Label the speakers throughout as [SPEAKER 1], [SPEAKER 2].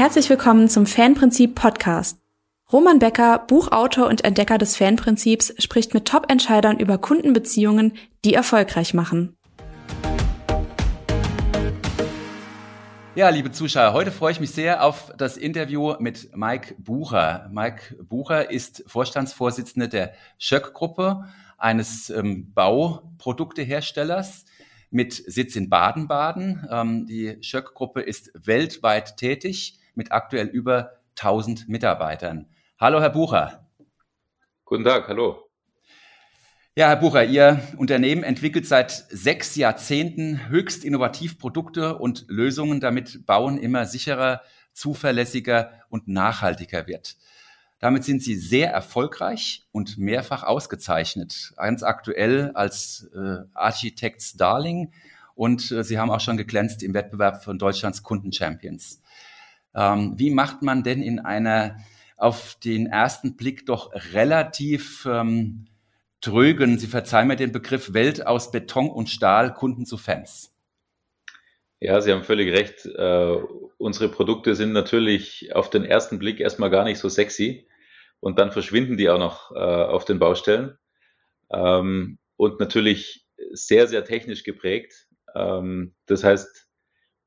[SPEAKER 1] Herzlich willkommen zum Fanprinzip Podcast. Roman Becker, Buchautor und Entdecker des Fanprinzips, spricht mit Top-Entscheidern über Kundenbeziehungen, die erfolgreich machen.
[SPEAKER 2] Ja, liebe Zuschauer, heute freue ich mich sehr auf das Interview mit Mike Bucher. Mike Bucher ist Vorstandsvorsitzender der Schöck-Gruppe, eines ähm, Bauprodukteherstellers mit Sitz in Baden-Baden. Ähm, die Schöck-Gruppe ist weltweit tätig mit aktuell über 1000 Mitarbeitern. Hallo, Herr Bucher.
[SPEAKER 3] Guten Tag, hallo.
[SPEAKER 2] Ja, Herr Bucher, Ihr Unternehmen entwickelt seit sechs Jahrzehnten höchst innovativ Produkte und Lösungen, damit Bauen immer sicherer, zuverlässiger und nachhaltiger wird. Damit sind Sie sehr erfolgreich und mehrfach ausgezeichnet. Ganz aktuell als äh, Architects Darling und äh, Sie haben auch schon geglänzt im Wettbewerb von Deutschlands Kundenchampions. Ähm, wie macht man denn in einer auf den ersten Blick doch relativ ähm, trögen, Sie verzeihen mir den Begriff Welt aus Beton und Stahl, Kunden zu Fans?
[SPEAKER 3] Ja, Sie haben völlig recht. Äh, unsere Produkte sind natürlich auf den ersten Blick erstmal gar nicht so sexy und dann verschwinden die auch noch äh, auf den Baustellen. Ähm, und natürlich sehr, sehr technisch geprägt. Ähm, das heißt,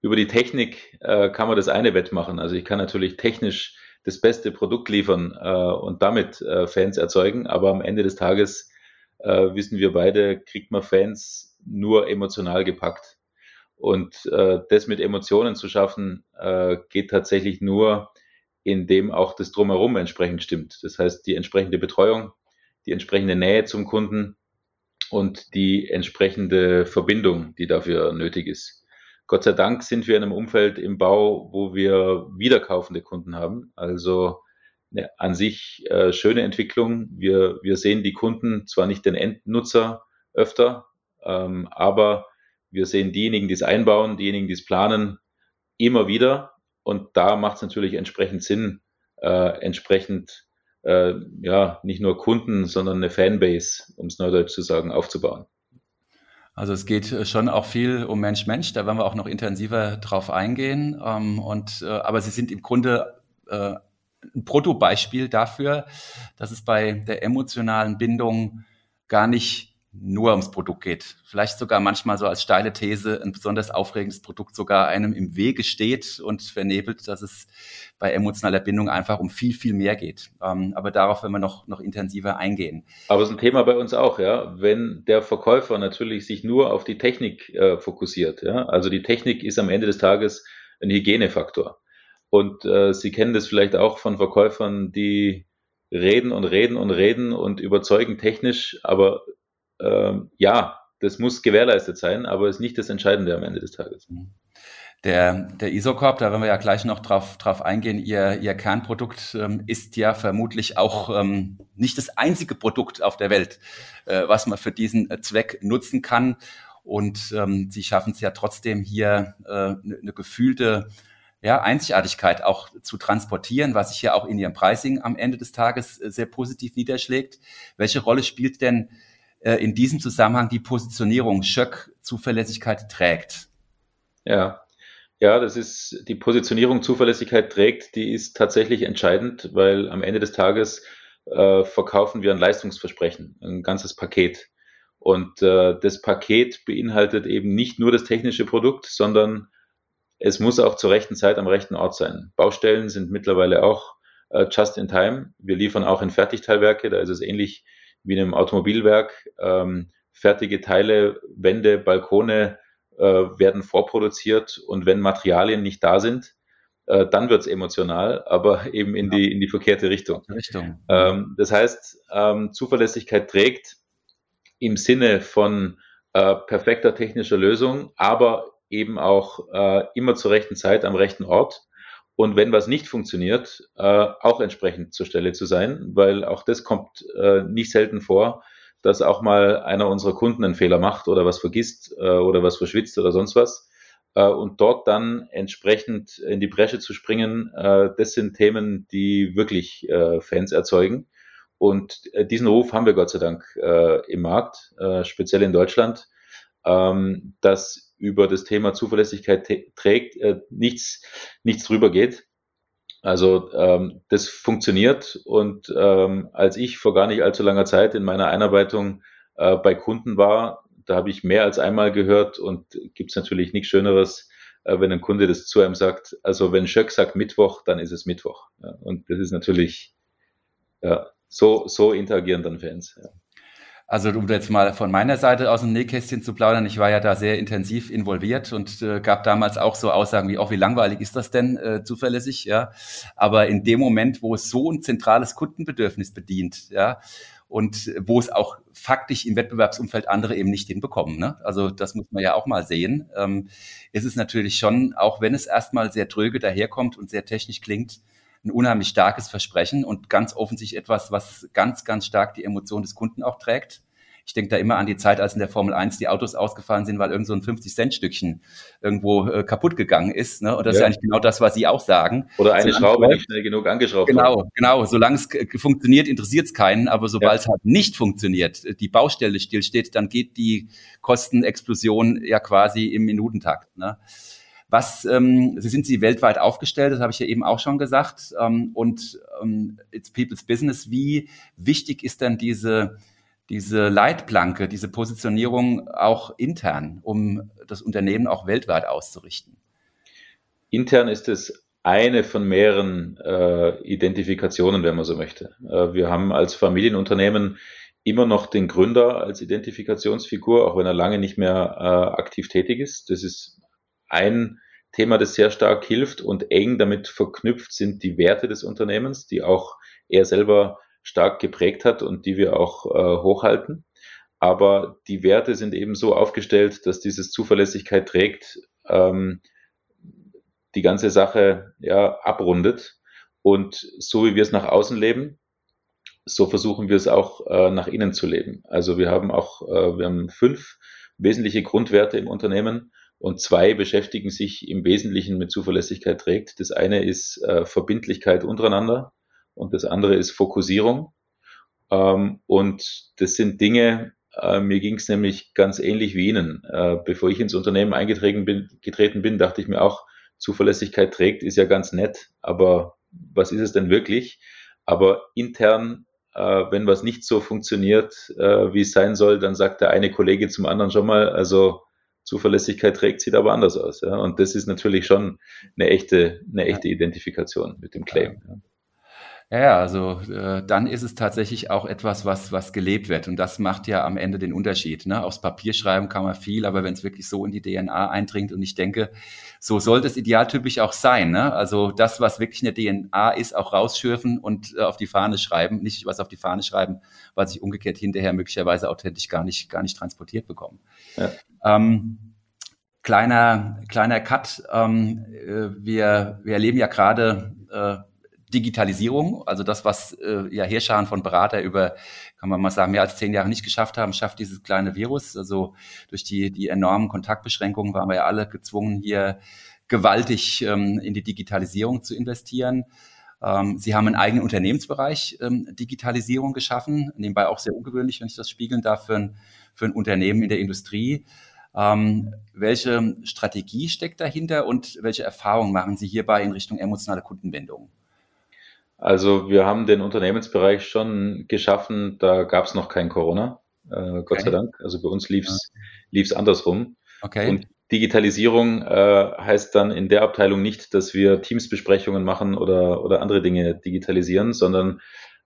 [SPEAKER 3] über die Technik äh, kann man das eine wettmachen. Also ich kann natürlich technisch das beste Produkt liefern äh, und damit äh, Fans erzeugen, aber am Ende des Tages äh, wissen wir beide, kriegt man Fans nur emotional gepackt. Und äh, das mit Emotionen zu schaffen, äh, geht tatsächlich nur, in dem auch das Drumherum entsprechend stimmt. Das heißt, die entsprechende Betreuung, die entsprechende Nähe zum Kunden und die entsprechende Verbindung, die dafür nötig ist. Gott sei Dank sind wir in einem Umfeld im Bau, wo wir wiederkaufende Kunden haben. Also eine an sich äh, schöne Entwicklung. Wir, wir sehen die Kunden, zwar nicht den Endnutzer öfter, ähm, aber wir sehen diejenigen, die es einbauen, diejenigen, die es planen, immer wieder und da macht es natürlich entsprechend Sinn, äh, entsprechend äh, ja nicht nur Kunden, sondern eine Fanbase, um es neudeutsch zu sagen, aufzubauen.
[SPEAKER 2] Also es geht äh, schon auch viel um Mensch-Mensch, da werden wir auch noch intensiver drauf eingehen. Ähm, und, äh, aber Sie sind im Grunde äh, ein Protobeispiel dafür, dass es bei der emotionalen Bindung gar nicht nur ums Produkt geht. Vielleicht sogar manchmal so als steile These ein besonders aufregendes Produkt sogar einem im Wege steht und vernebelt, dass es bei emotionaler Bindung einfach um viel, viel mehr geht. Ähm, aber darauf werden wir noch, noch intensiver eingehen.
[SPEAKER 3] Aber es ist ein Thema bei uns auch, ja. Wenn der Verkäufer natürlich sich nur auf die Technik äh, fokussiert, ja. Also die Technik ist am Ende des Tages ein Hygienefaktor. Und äh, Sie kennen das vielleicht auch von Verkäufern, die reden und reden und reden und überzeugen technisch, aber ähm, ja, das muss gewährleistet sein, aber ist nicht das Entscheidende am Ende des Tages. Mhm.
[SPEAKER 2] Der, der Isocorp, da werden wir ja gleich noch drauf, drauf eingehen, Ihr, Ihr Kernprodukt ähm, ist ja vermutlich auch ähm, nicht das einzige Produkt auf der Welt, äh, was man für diesen Zweck nutzen kann. Und ähm, Sie schaffen es ja trotzdem hier eine äh, ne, ne gefühlte ja, Einzigartigkeit auch zu transportieren, was sich ja auch in Ihrem Pricing am Ende des Tages äh, sehr positiv niederschlägt. Welche Rolle spielt denn äh, in diesem Zusammenhang die Positionierung Schöck Zuverlässigkeit trägt?
[SPEAKER 3] Ja, ja, das ist die Positionierung Zuverlässigkeit trägt, die ist tatsächlich entscheidend, weil am Ende des Tages äh, verkaufen wir ein Leistungsversprechen, ein ganzes Paket. Und äh, das Paket beinhaltet eben nicht nur das technische Produkt, sondern es muss auch zur rechten Zeit am rechten Ort sein. Baustellen sind mittlerweile auch äh, just in time. Wir liefern auch in Fertigteilwerke, da ist es ähnlich wie in einem Automobilwerk. Ähm, fertige Teile, Wände, Balkone äh, werden vorproduziert und wenn Materialien nicht da sind, äh, dann wird's emotional, aber eben in, ja. die, in die verkehrte Richtung. Richtung. Ähm, das heißt, ähm, Zuverlässigkeit trägt im Sinne von äh, perfekter technischer Lösung, aber eben auch äh, immer zur rechten Zeit am rechten Ort und wenn was nicht funktioniert, äh, auch entsprechend zur Stelle zu sein, weil auch das kommt äh, nicht selten vor, dass auch mal einer unserer Kunden einen Fehler macht oder was vergisst äh, oder was verschwitzt oder sonst was. Äh, und dort dann entsprechend in die Bresche zu springen, äh, das sind Themen, die wirklich äh, Fans erzeugen. Und diesen Ruf haben wir Gott sei Dank im Markt, speziell in Deutschland, ähm, dass über das Thema Zuverlässigkeit trägt, äh, nichts, nichts drüber geht. Also ähm, das funktioniert und ähm, als ich vor gar nicht allzu langer Zeit in meiner Einarbeitung äh, bei Kunden war, da habe ich mehr als einmal gehört und gibt es natürlich nichts Schöneres, äh, wenn ein Kunde das zu einem sagt. Also wenn Schöck sagt Mittwoch, dann ist es Mittwoch. Ja, und das ist natürlich, ja, so, so interagieren dann Fans. Ja.
[SPEAKER 2] Also um jetzt mal von meiner Seite aus dem Nähkästchen zu plaudern, ich war ja da sehr intensiv involviert und äh, gab damals auch so Aussagen wie, auch wie langweilig ist das denn äh, zuverlässig, ja. Aber in dem Moment, wo es so ein zentrales Kundenbedürfnis bedient, ja, und wo es auch faktisch im Wettbewerbsumfeld andere eben nicht hinbekommen. Ne? Also das muss man ja auch mal sehen. Ähm, ist es natürlich schon, auch wenn es erstmal sehr tröge daherkommt und sehr technisch klingt, ein unheimlich starkes Versprechen und ganz offensichtlich etwas, was ganz, ganz stark die Emotion des Kunden auch trägt. Ich denke da immer an die Zeit, als in der Formel 1 die Autos ausgefallen sind, weil irgend so ein 50-Cent-Stückchen irgendwo äh, kaputt gegangen ist. Ne? Und das ja. ist ja eigentlich genau das, was Sie auch sagen.
[SPEAKER 3] Oder eine Solange Schraube nicht schnell genug angeschraubt
[SPEAKER 2] Genau, wird. genau. Solange es funktioniert, interessiert es keinen. Aber sobald es halt nicht funktioniert, die Baustelle stillsteht, dann geht die Kostenexplosion ja quasi im Minutentakt. Ne? Was, ähm, sind Sie weltweit aufgestellt, das habe ich ja eben auch schon gesagt. Ähm, und ähm, it's people's business. Wie wichtig ist denn diese, diese Leitplanke, diese Positionierung auch intern, um das Unternehmen auch weltweit auszurichten?
[SPEAKER 3] Intern ist es eine von mehreren äh, Identifikationen, wenn man so möchte. Äh, wir haben als Familienunternehmen immer noch den Gründer als Identifikationsfigur, auch wenn er lange nicht mehr äh, aktiv tätig ist. Das ist ein Thema, das sehr stark hilft und eng damit verknüpft sind die Werte des Unternehmens, die auch er selber stark geprägt hat und die wir auch äh, hochhalten. Aber die Werte sind eben so aufgestellt, dass dieses Zuverlässigkeit trägt, ähm, die ganze Sache ja, abrundet. Und so wie wir es nach außen leben, so versuchen wir es auch äh, nach innen zu leben. Also wir haben auch, äh, wir haben fünf wesentliche Grundwerte im Unternehmen und zwei beschäftigen sich im Wesentlichen mit Zuverlässigkeit trägt. Das eine ist äh, Verbindlichkeit untereinander und das andere ist Fokussierung. Ähm, und das sind Dinge, äh, mir ging es nämlich ganz ähnlich wie Ihnen. Äh, bevor ich ins Unternehmen eingetreten bin, getreten bin, dachte ich mir auch, Zuverlässigkeit trägt, ist ja ganz nett, aber was ist es denn wirklich? Aber intern, äh, wenn was nicht so funktioniert, äh, wie es sein soll, dann sagt der eine Kollege zum anderen schon mal, also Zuverlässigkeit trägt, sieht aber anders aus. Ja? Und das ist natürlich schon eine echte, eine echte Identifikation mit dem Claim. Ja.
[SPEAKER 2] Ja, also äh, dann ist es tatsächlich auch etwas, was, was gelebt wird. Und das macht ja am Ende den Unterschied. Ne? Aufs Papier schreiben kann man viel, aber wenn es wirklich so in die DNA eindringt und ich denke, so sollte es idealtypisch auch sein. Ne? Also das, was wirklich eine DNA ist, auch rausschürfen und äh, auf die Fahne schreiben, nicht was auf die Fahne schreiben, was ich umgekehrt hinterher möglicherweise authentisch gar nicht, gar nicht transportiert bekomme. Ja. Ähm, kleiner, kleiner Cut. Ähm, äh, wir, wir erleben ja gerade äh, Digitalisierung, also das, was äh, ja Herrscher von Berater über, kann man mal sagen, mehr als zehn Jahre nicht geschafft haben, schafft dieses kleine Virus. Also durch die, die enormen Kontaktbeschränkungen waren wir ja alle gezwungen, hier gewaltig ähm, in die Digitalisierung zu investieren. Ähm, Sie haben einen eigenen Unternehmensbereich ähm, Digitalisierung geschaffen, nebenbei auch sehr ungewöhnlich, wenn ich das spiegeln darf, für ein, für ein Unternehmen in der Industrie. Ähm, welche Strategie steckt dahinter und welche Erfahrungen machen Sie hierbei in Richtung emotionale Kundenbindung?
[SPEAKER 3] Also wir haben den Unternehmensbereich schon geschaffen, da gab es noch kein Corona, äh, Gott okay. sei Dank. Also bei uns lief es ja. andersrum.
[SPEAKER 2] Okay.
[SPEAKER 3] Und Digitalisierung äh, heißt dann in der Abteilung nicht, dass wir Teamsbesprechungen machen oder, oder andere Dinge digitalisieren, sondern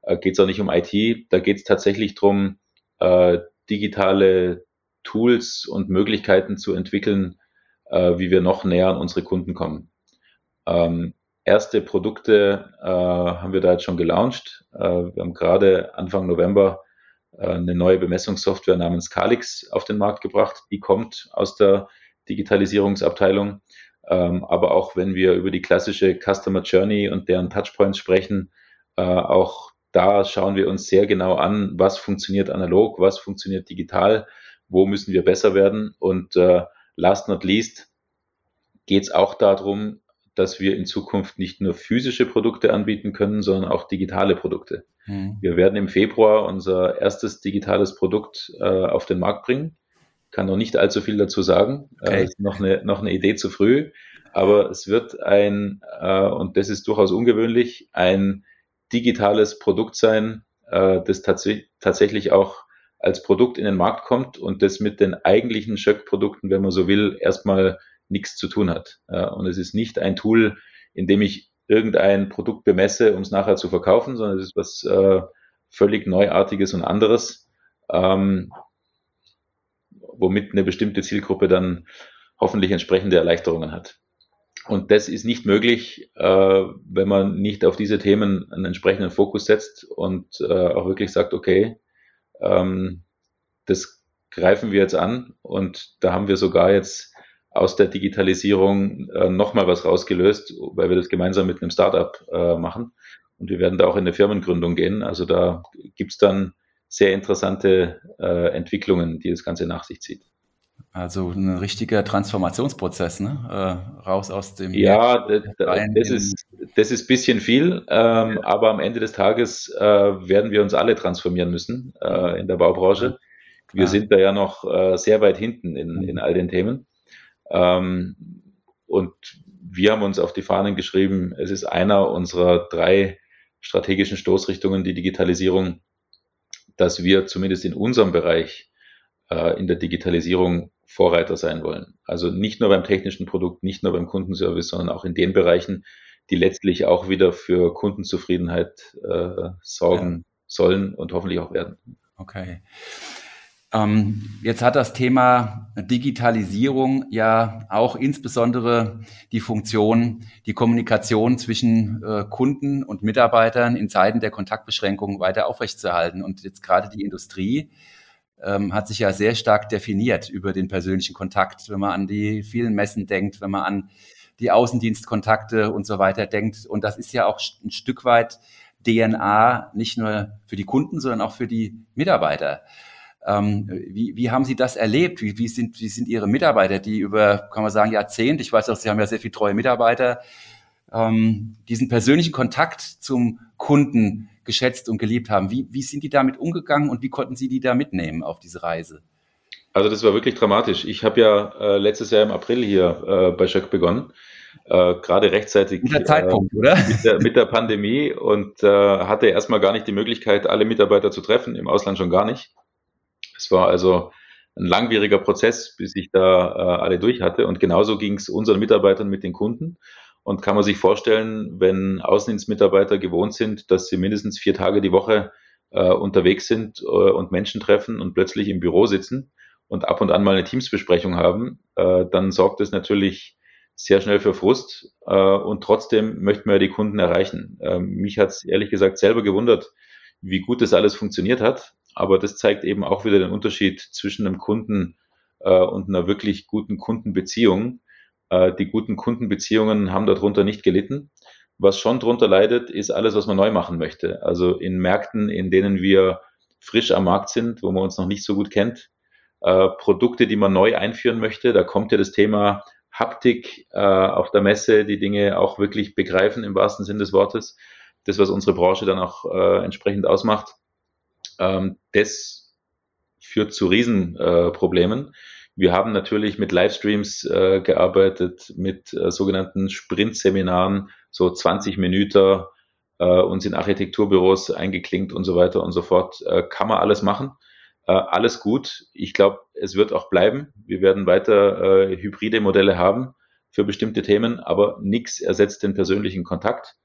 [SPEAKER 3] äh, geht es auch nicht um IT. Da geht es tatsächlich darum, äh, digitale Tools und Möglichkeiten zu entwickeln, äh, wie wir noch näher an unsere Kunden kommen. Ähm, erste Produkte äh, haben wir da jetzt schon gelauncht. Äh, wir haben gerade Anfang November äh, eine neue Bemessungssoftware namens Calix auf den Markt gebracht. Die kommt aus der Digitalisierungsabteilung. Ähm, aber auch wenn wir über die klassische Customer Journey und deren Touchpoints sprechen, äh, auch da schauen wir uns sehr genau an, was funktioniert analog, was funktioniert digital, wo müssen wir besser werden. Und äh, last not least geht es auch darum, dass wir in Zukunft nicht nur physische Produkte anbieten können, sondern auch digitale Produkte. Mhm. Wir werden im Februar unser erstes digitales Produkt äh, auf den Markt bringen. kann noch nicht allzu viel dazu sagen. Äh, okay. Äh, ist noch eine, noch eine Idee zu früh. Aber es wird ein, äh, und das ist durchaus ungewöhnlich, ein digitales Produkt sein, äh, das tats tatsächlich auch als Produkt in den Markt kommt und das mit den eigentlichen Schöck-Produkten, wenn man so will, erstmal nichts zu tun hat. Ja, und es ist nicht ein Tool, in dem ich irgendein Produkt bemesse, um es nachher zu verkaufen, sondern es ist was äh, völlig Neuartiges und anderes, ähm, womit eine bestimmte Zielgruppe dann hoffentlich entsprechende Erleichterungen hat. Und das ist nicht möglich, äh, wenn man nicht auf diese Themen einen entsprechenden Fokus setzt und äh, auch wirklich sagt, okay, ähm, das greifen wir jetzt an und da haben wir sogar jetzt aus der Digitalisierung äh, nochmal was rausgelöst, weil wir das gemeinsam mit einem Startup äh, machen. Und wir werden da auch in eine Firmengründung gehen. Also da gibt's dann sehr interessante äh, Entwicklungen, die das Ganze nach sich zieht.
[SPEAKER 2] Also ein richtiger Transformationsprozess, ne? Äh, raus aus dem.
[SPEAKER 3] Ja, das, das ist das ist bisschen viel, ähm, aber am Ende des Tages äh, werden wir uns alle transformieren müssen äh, in der Baubranche. Wir ja. sind da ja noch äh, sehr weit hinten in, in all den Themen. Ähm, und wir haben uns auf die Fahnen geschrieben, es ist einer unserer drei strategischen Stoßrichtungen, die Digitalisierung, dass wir zumindest in unserem Bereich äh, in der Digitalisierung Vorreiter sein wollen. Also nicht nur beim technischen Produkt, nicht nur beim Kundenservice, sondern auch in den Bereichen, die letztlich auch wieder für Kundenzufriedenheit äh, sorgen ja. sollen und hoffentlich auch werden.
[SPEAKER 2] Okay. Ähm, jetzt hat das Thema Digitalisierung ja auch insbesondere die Funktion, die Kommunikation zwischen äh, Kunden und Mitarbeitern in Zeiten der Kontaktbeschränkungen weiter aufrechtzuerhalten. Und jetzt gerade die Industrie ähm, hat sich ja sehr stark definiert über den persönlichen Kontakt, wenn man an die vielen Messen denkt, wenn man an die Außendienstkontakte und so weiter denkt. Und das ist ja auch ein Stück weit DNA, nicht nur für die Kunden, sondern auch für die Mitarbeiter. Ähm, wie, wie haben Sie das erlebt? Wie, wie, sind, wie sind Ihre Mitarbeiter, die über, kann man sagen, Jahrzehnte, ich weiß auch, Sie haben ja sehr viele treue Mitarbeiter, ähm, diesen persönlichen Kontakt zum Kunden geschätzt und geliebt haben. Wie, wie sind die damit umgegangen und wie konnten Sie die da mitnehmen auf diese Reise?
[SPEAKER 3] Also das war wirklich dramatisch. Ich habe ja äh, letztes Jahr im April hier äh, bei Schöck begonnen, äh, gerade rechtzeitig
[SPEAKER 2] mit der, Zeitpunkt, oder?
[SPEAKER 3] Mit der, mit der Pandemie und äh, hatte erstmal gar nicht die Möglichkeit, alle Mitarbeiter zu treffen, im Ausland schon gar nicht. Es war also ein langwieriger Prozess, bis ich da äh, alle durch hatte. Und genauso ging es unseren Mitarbeitern mit den Kunden. Und kann man sich vorstellen, wenn Außendienstmitarbeiter gewohnt sind, dass sie mindestens vier Tage die Woche äh, unterwegs sind äh, und Menschen treffen und plötzlich im Büro sitzen und ab und an mal eine Teamsbesprechung haben, äh, dann sorgt das natürlich sehr schnell für Frust. Äh, und trotzdem möchten wir ja die Kunden erreichen. Ähm, mich hat es ehrlich gesagt selber gewundert, wie gut das alles funktioniert hat. Aber das zeigt eben auch wieder den Unterschied zwischen einem Kunden äh, und einer wirklich guten Kundenbeziehung. Äh, die guten Kundenbeziehungen haben darunter nicht gelitten. Was schon darunter leidet, ist alles, was man neu machen möchte. Also in Märkten, in denen wir frisch am Markt sind, wo man uns noch nicht so gut kennt, äh, Produkte, die man neu einführen möchte, da kommt ja das Thema Haptik äh, auf der Messe, die Dinge auch wirklich begreifen im wahrsten Sinn des Wortes. Das, was unsere Branche dann auch äh, entsprechend ausmacht. Ähm, das führt zu Riesenproblemen. Äh, wir haben natürlich mit Livestreams äh, gearbeitet, mit äh, sogenannten Sprint-Seminaren, so 20 Minuten, äh, uns in Architekturbüros eingeklinkt und so weiter und so fort. Äh, kann man alles machen. Äh, alles gut. Ich glaube, es wird auch bleiben. Wir werden weiter äh, hybride Modelle haben für bestimmte Themen, aber nichts ersetzt den persönlichen Kontakt.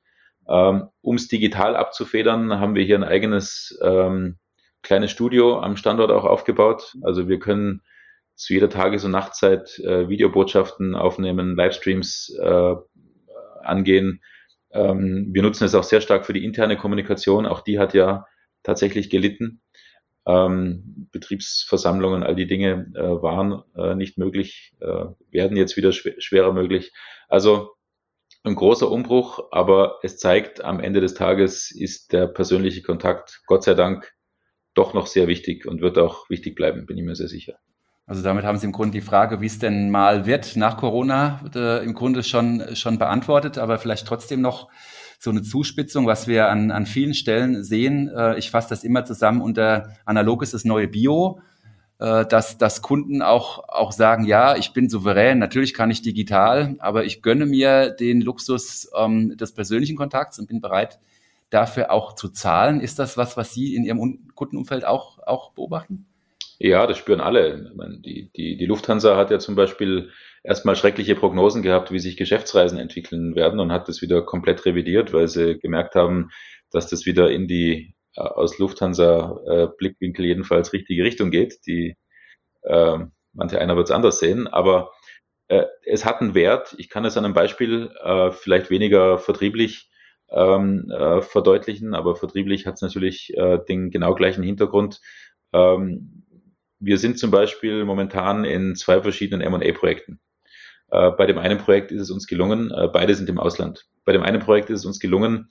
[SPEAKER 3] Ähm, um es digital abzufedern, haben wir hier ein eigenes ähm, kleines Studio am Standort auch aufgebaut. Also wir können zu jeder Tages- und Nachtzeit äh, Videobotschaften aufnehmen, Livestreams äh, angehen. Ähm, wir nutzen es auch sehr stark für die interne Kommunikation. Auch die hat ja tatsächlich gelitten. Ähm, Betriebsversammlungen, all die Dinge äh, waren äh, nicht möglich, äh, werden jetzt wieder schw schwerer möglich. Also ein großer Umbruch, aber es zeigt, am Ende des Tages ist der persönliche Kontakt, Gott sei Dank, doch noch sehr wichtig und wird auch wichtig bleiben, bin ich mir sehr sicher.
[SPEAKER 2] Also damit haben Sie im Grunde die Frage, wie es denn mal wird nach Corona, äh, im Grunde schon, schon beantwortet, aber vielleicht trotzdem noch so eine Zuspitzung, was wir an, an vielen Stellen sehen. Äh, ich fasse das immer zusammen unter analog ist das neue Bio. äh, dass, dass Kunden auch, auch sagen, ja, ich bin souverän, natürlich kann ich digital, aber ich gönne mir den Luxus ähm, des persönlichen Kontakts und bin bereit, dafür auch zu zahlen. Ist das was, was Sie in Ihrem Kundenumfeld auch, auch beobachten?
[SPEAKER 3] Ja, das spüren alle. Meine, die, die, die Lufthansa hat ja zum Beispiel erstmal schreckliche Prognosen gehabt, wie sich Geschäftsreisen entwickeln werden und hat das wieder komplett revidiert, weil sie gemerkt haben, dass das wieder in die äh, aus Lufthansa äh, jedenfalls richtige Richtung geht. Die äh, manche einer wird es anders sehen, aber äh, es hat einen Wert. Ich kann es an einem Beispiel äh, vielleicht weniger vertrieblich ähm, äh, verdeutlichen, aber vertrieblich hat es natürlich äh, den genau gleichen Hintergrund. Ähm, wir sind zum Beispiel momentan in zwei verschiedenen M&A-Projekten. Äh, bei dem einen Projekt ist es uns gelungen, äh, beide sind im Ausland. Bei dem einen Projekt ist es uns gelungen,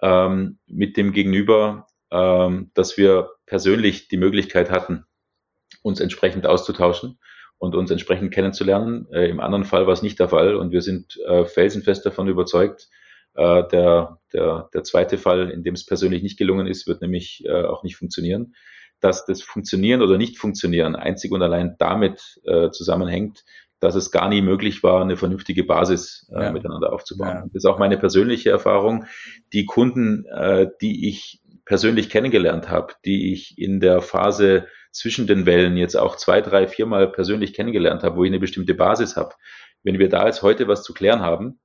[SPEAKER 3] ähm, mit dem Gegenüber, ähm, dass wir persönlich die Möglichkeit hatten, uns entsprechend auszutauschen und uns entsprechend kennenzulernen. Äh, Im anderen Fall war es nicht der Fall und wir sind äh, felsenfest davon überzeugt, äh, der, der, der zweite Fall, in dem es persönlich nicht gelungen ist, wird nämlich äh, auch nicht funktionieren. Dass das Funktionieren oder Nicht-Funktionieren einzig und allein damit äh, zusammenhängt, dass es gar nie möglich war, eine vernünftige Basis äh, ja. miteinander aufzubauen. Ja. Das ist auch meine persönliche Erfahrung. Die Kunden, äh, die ich persönlich kennengelernt habe, die ich in der Phase zwischen den Wellen jetzt auch zwei, drei, viermal persönlich kennengelernt habe, wo ich eine bestimmte Basis habe. Wenn wir da jetzt heute was zu klären haben,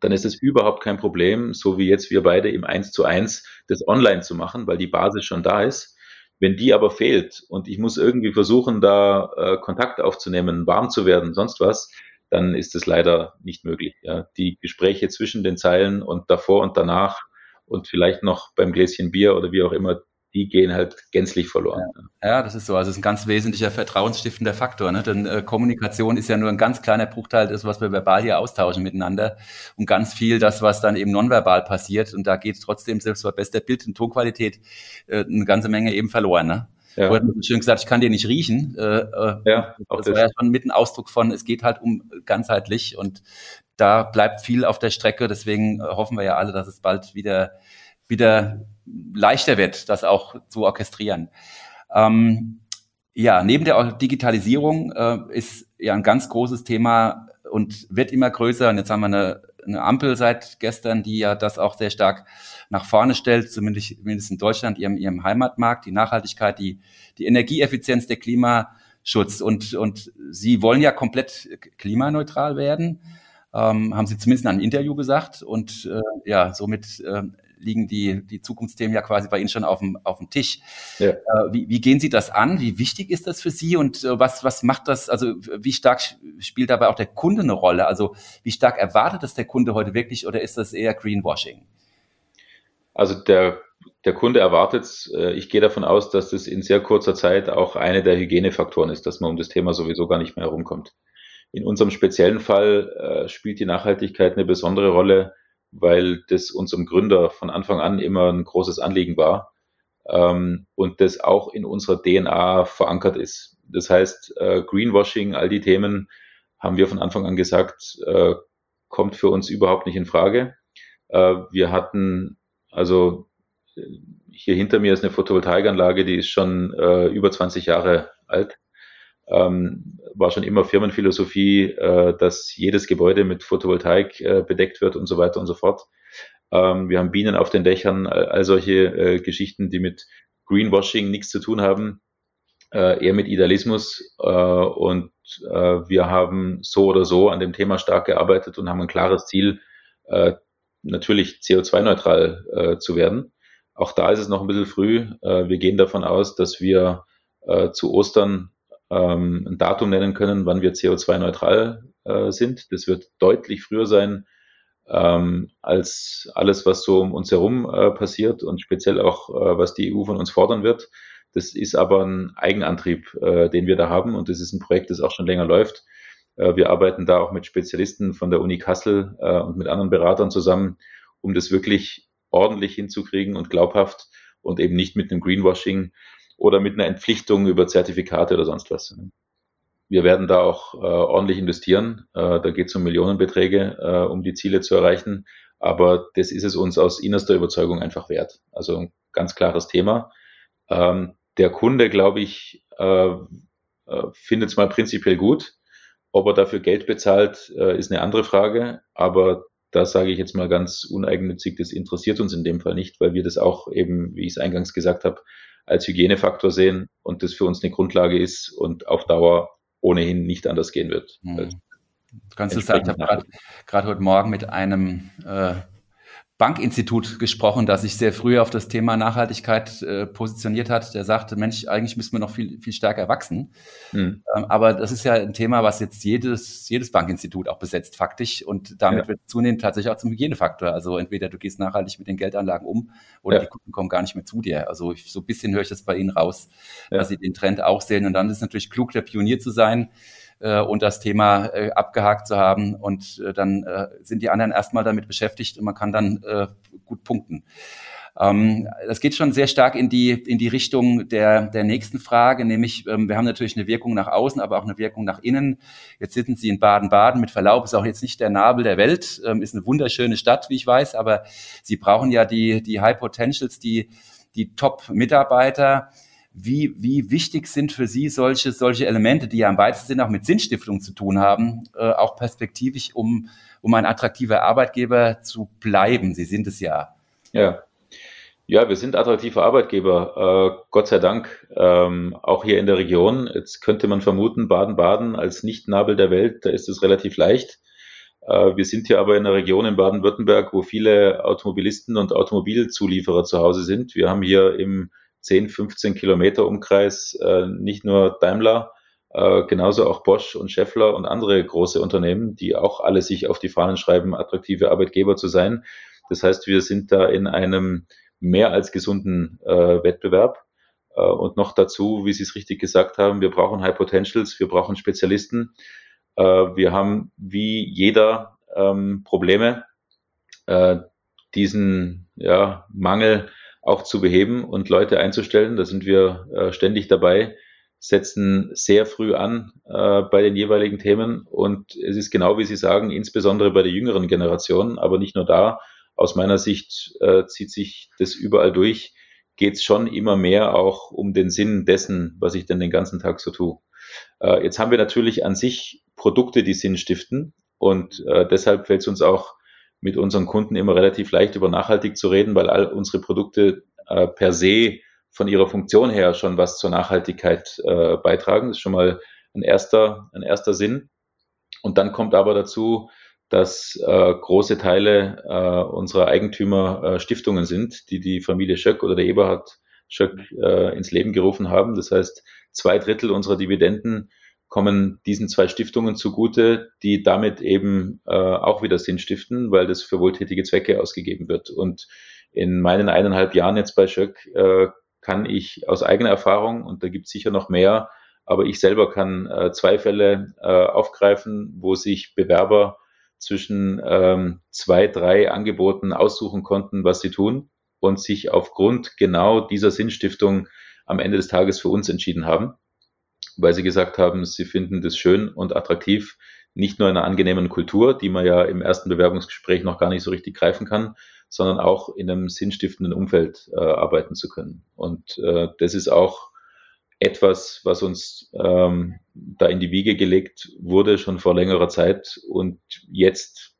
[SPEAKER 3] dann ist es überhaupt kein Problem, so wie jetzt wir beide im Eins zu eins das online zu machen, weil die Basis schon da ist. Wenn die aber fehlt und ich muss irgendwie versuchen, da äh, Kontakt aufzunehmen, warm zu werden, sonst was, dann ist es leider nicht möglich. Ja. Die Gespräche zwischen den Zeilen und davor und danach und vielleicht noch beim Gläschen Bier oder wie auch immer, die gehen halt gänzlich verloren.
[SPEAKER 2] Ja, ja das ist so. Also es ist ein ganz wesentlicher vertrauensstiftender Faktor. Ne? Denn äh, Kommunikation ist ja nur ein ganz kleiner Bruchteil des, was wir verbal hier austauschen miteinander und ganz viel das, was dann eben nonverbal passiert. Und da geht trotzdem selbst bei bester Bild- und Tonqualität äh, eine ganze Menge eben verloren. Ne? Ja. Vorher hat schön gesagt, ich kann dir nicht riechen. Äh, äh ja, das, das war ja schon mit ein Ausdruck von, es geht halt um ganzheitlich und da bleibt viel auf der Strecke. Deswegen äh, hoffen wir ja alle, dass es bald wieder wieder leichter wird, das auch zu orchestrieren. Ähm, ja, neben der Digitalisierung äh, ist ja ein ganz großes Thema und wird immer größer. Und jetzt haben wir eine, eine Ampel seit gestern, die ja das auch sehr stark nach vorne stellt, zumindest, zumindest in Deutschland, ihrem, ihrem Heimatmarkt, die Nachhaltigkeit, die, die Energieeffizienz, der Klimaschutz. Und, und Sie wollen ja komplett klimaneutral werden, ähm, haben Sie zumindest in einem Interview gesagt. Und äh, ja, somit äh, liegen die, die Zukunftsthemen ja quasi bei Ihnen schon auf dem, auf dem Tisch. Ja. Äh, wie, wie gehen Sie das an? Wie wichtig ist das für Sie und äh, was, was macht das, also wie stark spielt dabei auch der Kunde eine Rolle? Also wie stark erwartet das der Kunde heute wirklich oder ist das eher Greenwashing?
[SPEAKER 3] Also der, der Kunde erwartet, äh, ich gehe davon aus, dass das in sehr kurzer Zeit auch eine der Hygienefaktoren ist, dass man um das Thema sowieso gar nicht mehr herumkommt. In unserem speziellen Fall äh, spielt die Nachhaltigkeit eine besondere Rolle, weil das unserem Gründer von Anfang an immer ein großes Anliegen war ähm, und das auch in unserer DNA verankert ist. Das heißt, äh, Greenwashing, all die Themen haben wir von Anfang an gesagt, äh, kommt für uns überhaupt nicht in Frage. Äh, wir hatten also hier hinter mir ist eine Photovoltaikanlage, die ist schon äh, über 20 Jahre alt ähm, war schon immer Firmenphilosophie, äh, dass jedes Gebäude mit Photovoltaik äh, bedeckt wird und so weiter und so fort. Ähm, wir haben Bienen auf den Dächern, all, solche äh, Geschichten, die mit Greenwashing nichts zu tun haben, äh, eher mit Idealismus. Äh, und äh, wir haben so oder so an dem Thema stark gearbeitet und haben ein klares Ziel, natürlich CO2-neutral äh, zu werden. Auch da ist es noch ein bisschen früh. Wir gehen davon aus, dass wir zu Ostern ähm, ein Datum nennen können, wann wir CO2-neutral äh, sind. Das wird deutlich früher sein ähm, als alles, was so um uns herum äh, passiert und speziell auch, äh, was die EU von uns fordern wird. Das ist aber ein Eigenantrieb, äh, den wir da haben und das ist ein Projekt, das auch schon länger läuft. Äh, wir arbeiten da auch mit Spezialisten von der Uni Kassel äh, und mit anderen Beratern zusammen, um das wirklich ordentlich hinzukriegen und glaubhaft und eben nicht mit einem Greenwashing oder mit einer Entpflichtung über Zertifikate oder sonst was. Wir werden da auch äh, ordentlich investieren. Äh, da geht es um Millionenbeträge, äh, um die Ziele zu erreichen. Aber das ist es uns aus innerster Überzeugung einfach wert. Also ein ganz klares Thema. Ähm, der Kunde, glaube ich, äh, äh, findet es mal prinzipiell gut. Ob er dafür Geld bezahlt, äh, ist eine andere Frage. Aber da sage ich jetzt mal ganz uneigennützig, das interessiert uns in dem Fall nicht, weil wir das auch eben, wie ich es eingangs gesagt habe, als Hygienefaktor sehen und das für uns eine Grundlage ist und auf Dauer ohnehin nicht anders gehen wird. Mhm.
[SPEAKER 2] Du kannst es sagen, ich habe gerade heute Morgen mit einem äh, Bankinstitut gesprochen, das sich sehr früh auf das Thema Nachhaltigkeit äh, positioniert hat. Der sagte, Mensch, eigentlich müssen wir noch viel, viel stärker wachsen. Mhm. Ähm, aber das ist ja ein Thema, was jetzt jedes, jedes Bankinstitut auch besetzt, faktisch. Und damit ja. wird zunehmend tatsächlich auch zum Hygienefaktor. Also entweder du gehst nachhaltig mit den Geldanlagen um oder ja. die Kunden kommen gar nicht mehr zu dir. Also ich, so ein bisschen höre ich das bei Ihnen raus, ja. dass Sie den Trend auch sehen. Und dann ist es natürlich klug, der Pionier zu sein äh, und das Thema äh, abgehakt zu haben. Und äh, dann äh, sind die anderen erstmal damit beschäftigt und man kann dann äh, gut punkten. Ähm, das geht schon sehr stark in die, in die Richtung der, der nächsten Frage, nämlich ähm, wir haben natürlich eine Wirkung nach außen, aber auch eine Wirkung nach innen. Jetzt sitzen Sie in Baden-Baden, mit Verlaub ist auch jetzt nicht der Nabel der Welt, ähm, ist eine wunderschöne Stadt, wie ich weiß, aber Sie brauchen ja die, die High Potentials, die, die Top-Mitarbeiter wie, wie wichtig sind für Sie solche, solche Elemente, die ja im weitesten Sinne auch mit Sinnstiftung zu tun haben, äh, auch perspektivisch, um, um ein attraktiver Arbeitgeber zu bleiben? Sie sind es ja.
[SPEAKER 3] Ja. Ja, wir sind attraktive Arbeitgeber, äh, Gott sei Dank, ähm, auch hier in der Region. Jetzt könnte man vermuten, Baden-Baden als Nicht-Nabel der Welt, da ist es relativ leicht. Äh, wir sind hier aber in einer Region in Baden-Württemberg, wo viele Automobilisten und Automobilzulieferer zu Hause sind. Wir haben hier im 10, 15 Kilometer Umkreis äh, nicht nur Daimler, äh, genauso auch Bosch und Scheffler und andere große Unternehmen, die auch alle sich auf die Fahnen schreiben, attraktive Arbeitgeber zu sein. Das heißt, wir sind da in einem mehr als gesunden äh, Wettbewerb. Äh, und noch dazu, wie Sie es richtig gesagt haben, wir brauchen High Potentials, wir brauchen Spezialisten. Äh, wir haben wie jeder ähm, Probleme, äh, diesen ja, Mangel auch zu beheben und Leute einzustellen. Da sind wir äh, ständig dabei, setzen sehr früh an äh, bei den jeweiligen Themen. Und es ist genau wie Sie sagen, insbesondere bei der jüngeren Generation, aber nicht nur da. Aus meiner Sicht äh, zieht sich das überall durch, geht es schon immer mehr auch um den Sinn dessen, was ich denn den ganzen Tag so tue. Äh, jetzt haben wir natürlich an sich Produkte, die Sinn stiften. Und äh, deshalb fällt es uns auch mit unseren Kunden immer relativ leicht über nachhaltig zu reden, weil all unsere Produkte äh, per se von ihrer Funktion her schon was zur Nachhaltigkeit äh, beitragen. Das ist schon mal ein erster, ein erster Sinn. Und dann kommt aber dazu, dass äh, große Teile äh, unserer Eigentümer äh, Stiftungen sind, die die Familie Schöck oder der Eberhard Schöck äh, ins Leben gerufen haben. Das heißt, zwei Drittel unserer Dividenden kommen diesen zwei Stiftungen zugute, die damit eben äh, auch wieder Sinn stiften, weil das für wohltätige Zwecke ausgegeben wird. Und in meinen eineinhalb Jahren jetzt bei Schöck äh, kann ich aus eigener Erfahrung, und da gibt es sicher noch mehr, aber ich selber kann äh, zwei Fälle äh, aufgreifen, wo sich Bewerber zwischen ähm, zwei, drei Angeboten aussuchen konnten, was sie tun und sich aufgrund genau dieser Sinnstiftung am Ende des Tages für uns entschieden haben weil sie gesagt haben, sie finden das schön und attraktiv, nicht nur in einer angenehmen Kultur, die man ja im ersten Bewerbungsgespräch noch gar nicht so richtig greifen kann, sondern auch in einem sinnstiftenden Umfeld äh, arbeiten zu können. Und äh, das ist auch etwas, was uns ähm, da in die Wiege gelegt wurde, schon vor längerer Zeit und jetzt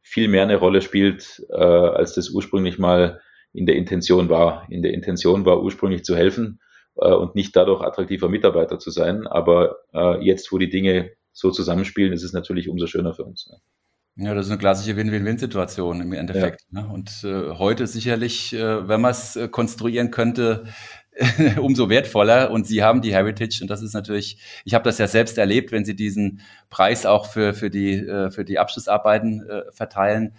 [SPEAKER 3] viel mehr eine Rolle spielt, äh, als das ursprünglich mal in der Intention war. In der Intention war ursprünglich zu helfen äh, und nicht dadurch attraktiver Mitarbeiter zu sein. Aber äh, jetzt, wo die Dinge so zusammenspielen, ist es natürlich umso schöner für uns.
[SPEAKER 2] Ne? Ja, das ist eine klassische Win-Win-Win-Situation im Endeffekt. Ja. Ne? Und äh, heute sicherlich, äh, wenn man es äh, konstruieren könnte, umso wertvoller. Und Sie haben die Heritage und das ist natürlich, ich habe das ja selbst erlebt, wenn Sie diesen Preis auch für, für, die, äh, für die Abschlussarbeiten äh, verteilen.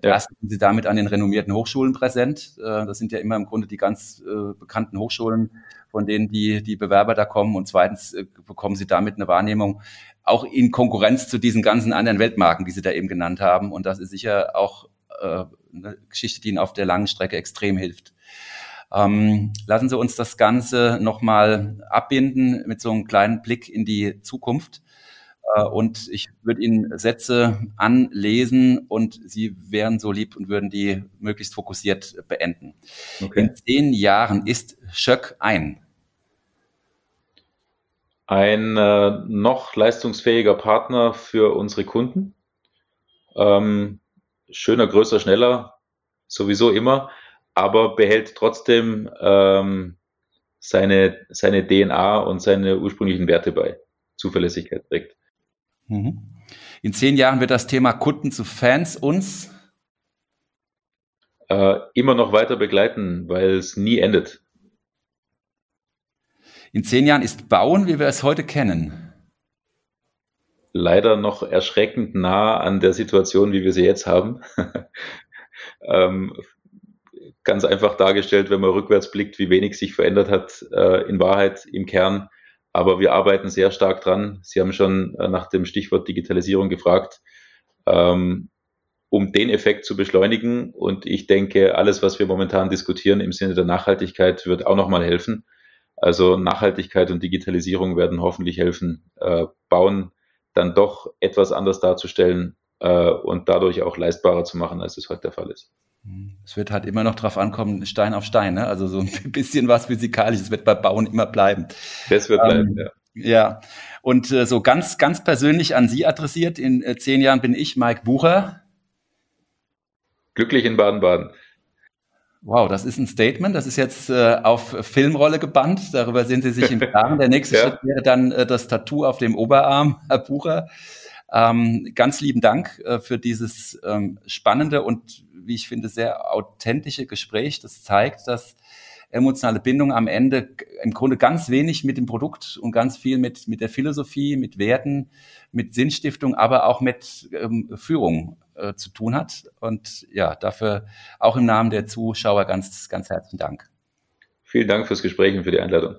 [SPEAKER 2] Erstens sind Sie damit an den renommierten Hochschulen präsent. Äh, das sind ja immer im Grunde die ganz äh, bekannten Hochschulen von denen die, die Bewerber da kommen. Und zweitens äh, bekommen sie damit eine Wahrnehmung auch in Konkurrenz zu diesen ganzen anderen Weltmarken, die sie da eben genannt haben. Und das ist sicher auch eine Geschichte, die ihnen auf der langen Strecke extrem hilft. Ähm, lassen Sie uns das Ganze nochmal abbinden mit so einem kleinen Blick in die Zukunft. Äh, und ich würde Ihnen Sätze anlesen und Sie wären so lieb und würden die möglichst fokussiert beenden. Okay. In zehn Jahren ist Schöck ein.
[SPEAKER 3] ein äh, noch leistungsfähiger Partner für unsere Kunden. Ähm, schöner, größer, schneller, sowieso immer, aber behält trotzdem ähm, seine, seine DNA und seine ursprünglichen Werte bei. Zuverlässigkeit trägt.
[SPEAKER 2] Mhm. In zehn Jahren wird das Thema Kunden zu Fans uns
[SPEAKER 3] äh, immer noch weiter begleiten, weil es nie endet.
[SPEAKER 2] In zehn Jahren ist Bauen, wie wir es heute kennen,
[SPEAKER 3] leider noch erschreckend nah an der Situation, wie wir sie jetzt haben. ähm, ganz einfach dargestellt, wenn man rückwärts blickt, wie wenig sich verändert hat, äh, in Wahrheit im Kern. Aber wir arbeiten sehr stark dran. Sie haben schon äh, nach dem Stichwort Digitalisierung gefragt, ähm, um den Effekt zu beschleunigen. Und ich denke, alles, was wir momentan diskutieren im Sinne der Nachhaltigkeit, wird auch nochmal helfen. Also Nachhaltigkeit und Digitalisierung werden hoffentlich helfen, äh, Bauen dann doch etwas anders darzustellen äh, und dadurch auch leistbarer zu machen, als es heute der Fall ist.
[SPEAKER 2] Es wird halt immer noch drauf ankommen, Stein auf Stein, ne? also so ein bisschen was Physikalisches wird bei Bauen immer bleiben.
[SPEAKER 3] Das wird bleiben, ähm,
[SPEAKER 2] ja. Ja, und äh, so ganz, ganz persönlich an Sie adressiert, in äh, zehn Jahren bin ich Mike Bucher.
[SPEAKER 3] Glücklich in Baden-Baden.
[SPEAKER 2] Wow, das ist ein Statement. Das ist jetzt äh, auf Filmrolle gebannt. Darüber sind Sie sich im Klaren. Der nächste ja. Schritt wäre dann äh, das Tattoo auf dem Oberarm, Herr Bucher. Ähm, ganz lieben Dank äh, für dieses ähm, spannende und, wie ich finde, sehr authentische Gespräch. Das zeigt, dass emotionale Bindung am Ende im Grunde ganz wenig mit dem Produkt und ganz viel mit, mit der Philosophie, mit Werten, mit Sinnstiftung, aber auch mit ähm, Führung äh, zu tun hat. Und ja, dafür auch im Namen der Zuschauer ganz, ganz herzlichen Dank.
[SPEAKER 3] Vielen Dank fürs Gespräch und für die Einladung.